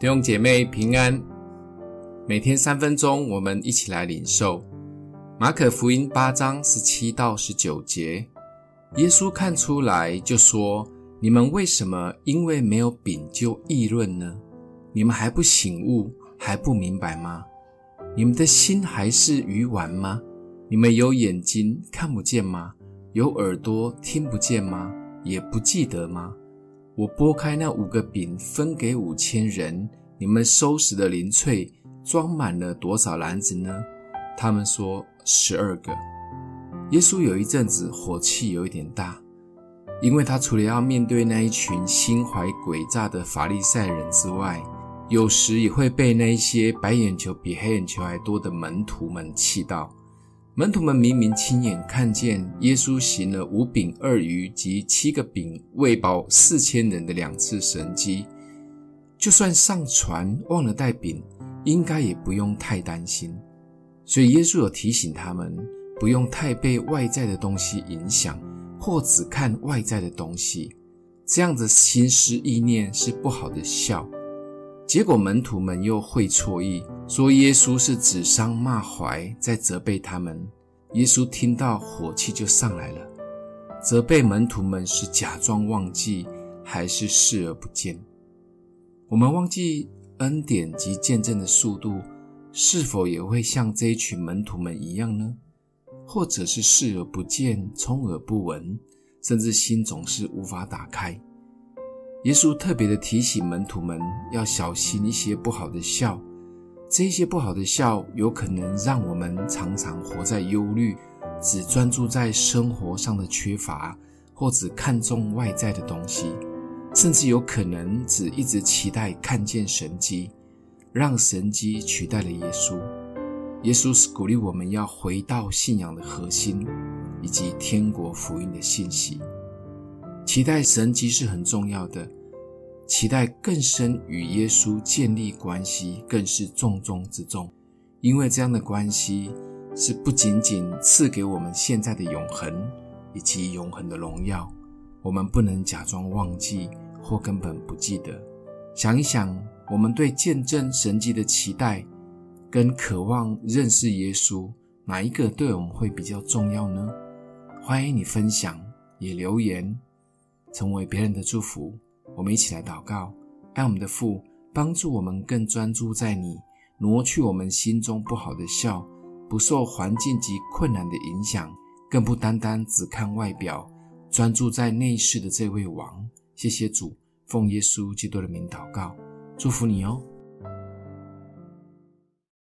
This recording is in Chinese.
弟兄姐妹平安，每天三分钟，我们一起来领受马可福音八章十七到十九节。耶稣看出来，就说：“你们为什么因为没有饼就议论呢？你们还不醒悟，还不明白吗？你们的心还是鱼丸吗？你们有眼睛看不见吗？有耳朵听不见吗？也不记得吗？”我拨开那五个饼，分给五千人。你们收拾的零碎装满了多少篮子呢？他们说十二个。耶稣有一阵子火气有一点大，因为他除了要面对那一群心怀诡诈的法利赛人之外，有时也会被那一些白眼球比黑眼球还多的门徒们气到。门徒们明明亲眼看见耶稣行了五饼二鱼及七个饼喂饱四千人的两次神迹，就算上船忘了带饼，应该也不用太担心。所以耶稣有提醒他们，不用太被外在的东西影响，或只看外在的东西，这样的心思意念是不好的笑。结果门徒们又会错意，说耶稣是指桑骂槐，在责备他们。耶稣听到火气就上来了，责备门徒们是假装忘记，还是视而不见？我们忘记恩典及见证的速度，是否也会像这一群门徒们一样呢？或者是视而不见、充耳不闻，甚至心总是无法打开？耶稣特别的提醒门徒们要小心一些不好的笑，这些不好的笑有可能让我们常常活在忧虑，只专注在生活上的缺乏，或只看重外在的东西，甚至有可能只一直期待看见神迹，让神迹取代了耶稣。耶稣是鼓励我们要回到信仰的核心，以及天国福音的信息。期待神迹是很重要的，期待更深与耶稣建立关系更是重中之重，因为这样的关系是不仅仅赐给我们现在的永恒以及永恒的荣耀，我们不能假装忘记或根本不记得。想一想，我们对见证神迹的期待跟渴望认识耶稣，哪一个对我们会比较重要呢？欢迎你分享，也留言。成为别人的祝福，我们一起来祷告，爱我们的父，帮助我们更专注在你，挪去我们心中不好的笑，不受环境及困难的影响，更不单单只看外表，专注在内室的这位王。谢谢主，奉耶稣基督的名祷告，祝福你哦。